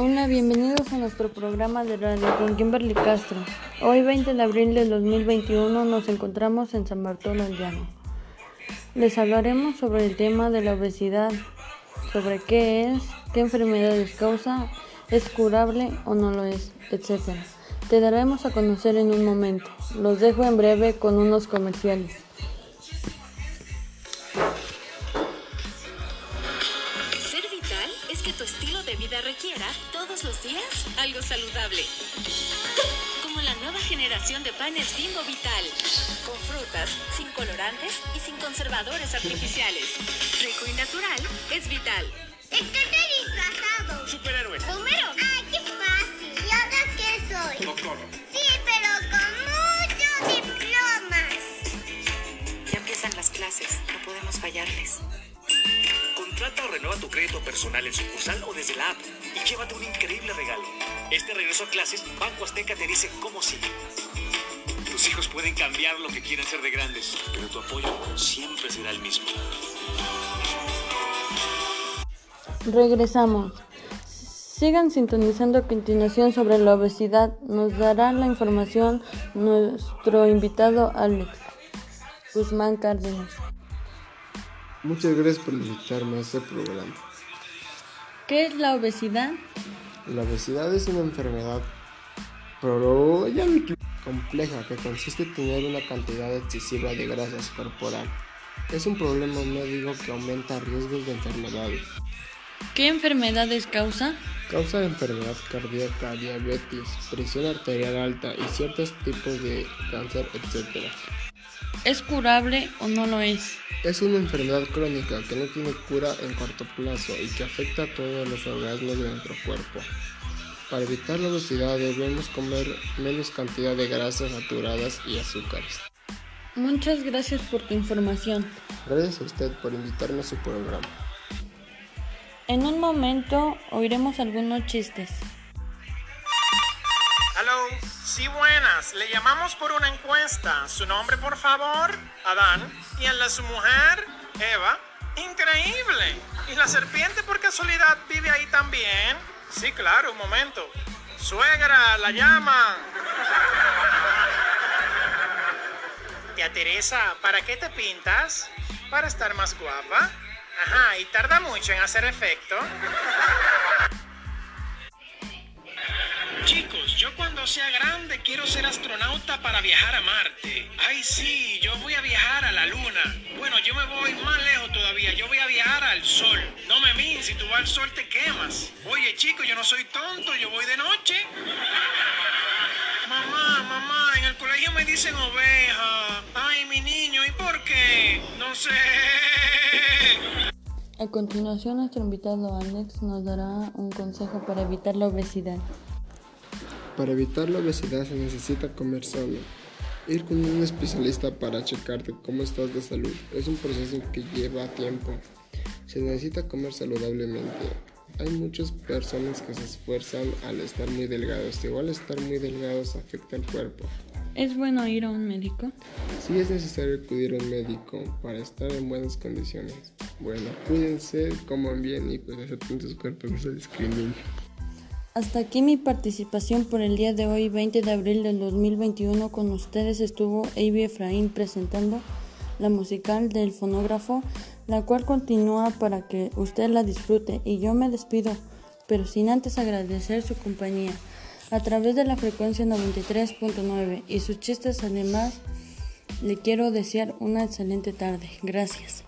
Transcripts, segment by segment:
Hola, bienvenidos a nuestro programa de radio con Kimberly Castro. Hoy 20 de abril de 2021 nos encontramos en San Bartolo del Llano. Les hablaremos sobre el tema de la obesidad, sobre qué es, qué enfermedades causa, es curable o no lo es, etc. Te daremos a conocer en un momento. Los dejo en breve con unos comerciales. Algo saludable. Como la nueva generación de panes Bimbo Vital, con frutas, sin colorantes y sin conservadores artificiales. Rico y natural es vital. Estate disfrazado. Superhéroe. Crédito personal en sucursal o desde la app y llévate un increíble regalo. Este regreso a clases, Banco Azteca te dice cómo sigue. Tus hijos pueden cambiar lo que quieren ser de grandes, pero tu apoyo siempre será el mismo. Regresamos. Sigan sintonizando a continuación sobre la obesidad. Nos dará la información nuestro invitado Alex Guzmán Cárdenas. Muchas gracias por invitarme a este programa. ¿Qué es la obesidad? La obesidad es una enfermedad muy compleja que consiste en tener una cantidad excesiva de grasas corporal. Es un problema médico que aumenta riesgos de enfermedades. ¿Qué enfermedades causa? Causa enfermedad cardíaca, diabetes, presión arterial alta y ciertos tipos de cáncer, etc. ¿Es curable o no lo es? Es una enfermedad crónica que no tiene cura en corto plazo y que afecta a todos los órganos de nuestro cuerpo. Para evitar la obesidad debemos comer menos cantidad de grasas saturadas y azúcares. Muchas gracias por tu información. Gracias a usted por invitarme a su programa. En un momento oiremos algunos chistes. Sí buenas, le llamamos por una encuesta. ¿Su nombre por favor? Adán. ¿Y el de su mujer? Eva. Increíble. ¿Y la serpiente por casualidad vive ahí también? Sí, claro, un momento. Suegra, la llaman. Tía Teresa, ¿para qué te pintas? Para estar más guapa. Ajá, y tarda mucho en hacer efecto. Yo cuando sea grande quiero ser astronauta para viajar a Marte. Ay, sí, yo voy a viajar a la Luna. Bueno, yo me voy más lejos todavía. Yo voy a viajar al Sol. No me min, si tú vas al Sol te quemas. Oye, chicos, yo no soy tonto, yo voy de noche. Mamá, mamá, en el colegio me dicen oveja. Ay, mi niño, ¿y por qué? No sé. A continuación, nuestro invitado Alex nos dará un consejo para evitar la obesidad. Para evitar la obesidad se necesita comer sano. Ir con un especialista para checarte cómo estás de salud es un proceso que lleva tiempo. Se necesita comer saludablemente. Hay muchas personas que se esfuerzan al estar muy delgados. Igual estar muy delgados afecta al cuerpo. ¿Es bueno ir a un médico? Sí es necesario acudir a un médico para estar en buenas condiciones. Bueno, cuídense, coman bien y pues acepten sus cuerpos, no se discriminen. Hasta aquí mi participación por el día de hoy, 20 de abril del 2021. Con ustedes estuvo Avi Efraín presentando la musical del fonógrafo, la cual continúa para que usted la disfrute. Y yo me despido, pero sin antes agradecer su compañía a través de la frecuencia 93.9 y sus chistes además. Le quiero desear una excelente tarde. Gracias.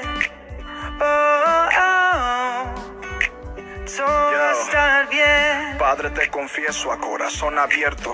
Padre, te confieso a corazón abierto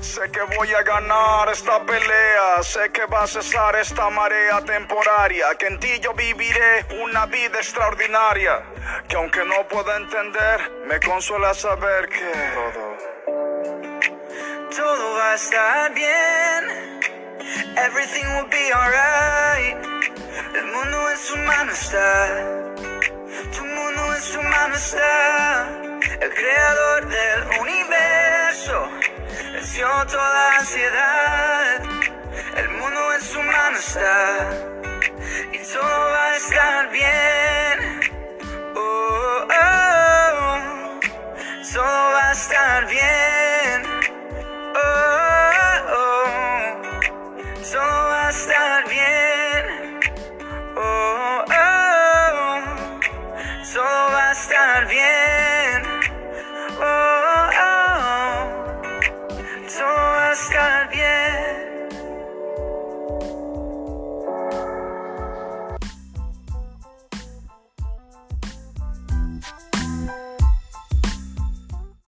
Sé que voy a ganar esta pelea. Sé que va a cesar esta marea temporaria. Que en ti yo viviré una vida extraordinaria. Que aunque no pueda entender, me consuela saber que todo, todo va a estar bien. Everything will be alright. El mundo en su mano está. Tu mundo en su mano está. El creador del universo toda ansiedad.